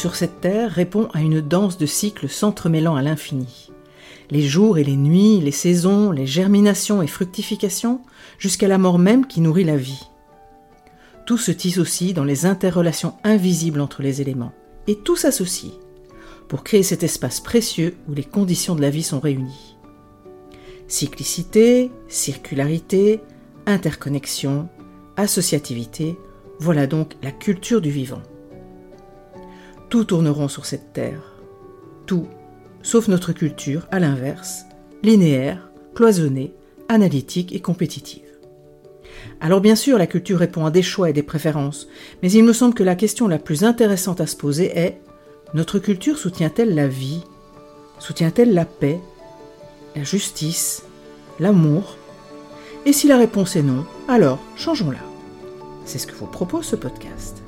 Sur cette terre répond à une danse de cycles s'entremêlant à l'infini. Les jours et les nuits, les saisons, les germinations et fructifications, jusqu'à la mort même qui nourrit la vie. Tout se tisse aussi dans les interrelations invisibles entre les éléments, et tout s'associe pour créer cet espace précieux où les conditions de la vie sont réunies. Cyclicité, circularité, interconnexion, associativité, voilà donc la culture du vivant. Tout tourneront sur cette terre. Tout, sauf notre culture, à l'inverse, linéaire, cloisonnée, analytique et compétitive. Alors bien sûr, la culture répond à des choix et des préférences, mais il me semble que la question la plus intéressante à se poser est notre culture soutient-elle la vie? Soutient-elle la paix La justice L'amour? Et si la réponse est non, alors changeons-la. C'est ce que vous propose ce podcast.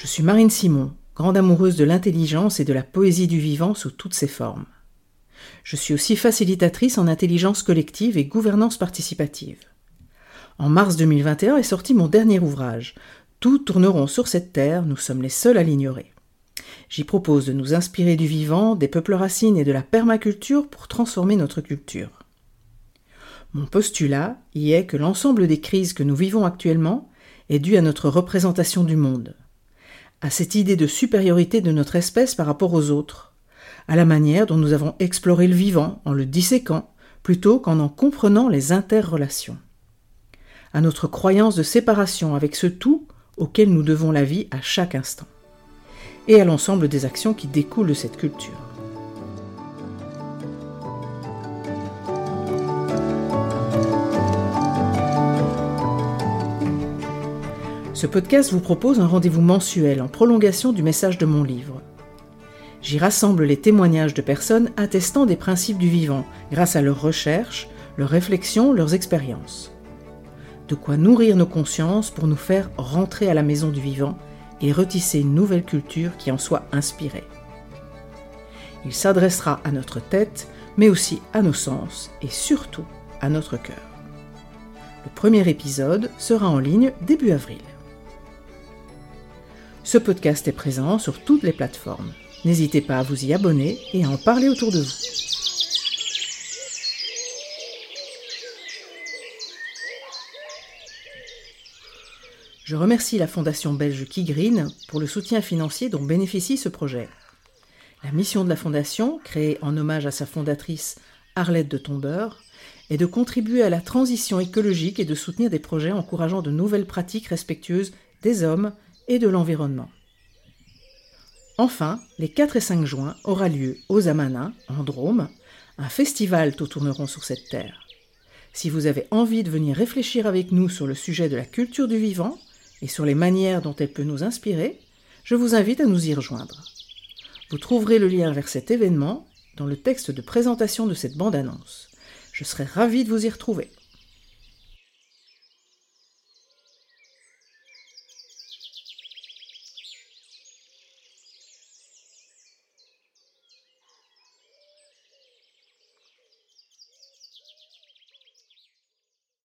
Je suis Marine Simon, grande amoureuse de l'intelligence et de la poésie du vivant sous toutes ses formes. Je suis aussi facilitatrice en intelligence collective et gouvernance participative. En mars 2021 est sorti mon dernier ouvrage, Tout tourneront sur cette terre, nous sommes les seuls à l'ignorer. J'y propose de nous inspirer du vivant, des peuples racines et de la permaculture pour transformer notre culture. Mon postulat y est que l'ensemble des crises que nous vivons actuellement est dû à notre représentation du monde, à cette idée de supériorité de notre espèce par rapport aux autres, à la manière dont nous avons exploré le vivant en le disséquant plutôt qu'en en comprenant les interrelations, à notre croyance de séparation avec ce tout auquel nous devons la vie à chaque instant, et à l'ensemble des actions qui découlent de cette culture. Ce podcast vous propose un rendez-vous mensuel en prolongation du message de mon livre. J'y rassemble les témoignages de personnes attestant des principes du vivant grâce à leurs recherches, leurs réflexions, leurs expériences. De quoi nourrir nos consciences pour nous faire rentrer à la maison du vivant et retisser une nouvelle culture qui en soit inspirée. Il s'adressera à notre tête, mais aussi à nos sens et surtout à notre cœur. Le premier épisode sera en ligne début avril. Ce podcast est présent sur toutes les plateformes. N'hésitez pas à vous y abonner et à en parler autour de vous. Je remercie la fondation belge Kigreen pour le soutien financier dont bénéficie ce projet. La mission de la fondation, créée en hommage à sa fondatrice Arlette de Tombeur, est de contribuer à la transition écologique et de soutenir des projets encourageant de nouvelles pratiques respectueuses des hommes et de l'environnement. Enfin, les 4 et 5 juin aura lieu aux Amanins, en Drôme, un festival Tout tourneront sur cette terre. Si vous avez envie de venir réfléchir avec nous sur le sujet de la culture du vivant et sur les manières dont elle peut nous inspirer, je vous invite à nous y rejoindre. Vous trouverez le lien vers cet événement dans le texte de présentation de cette bande-annonce. Je serai ravie de vous y retrouver.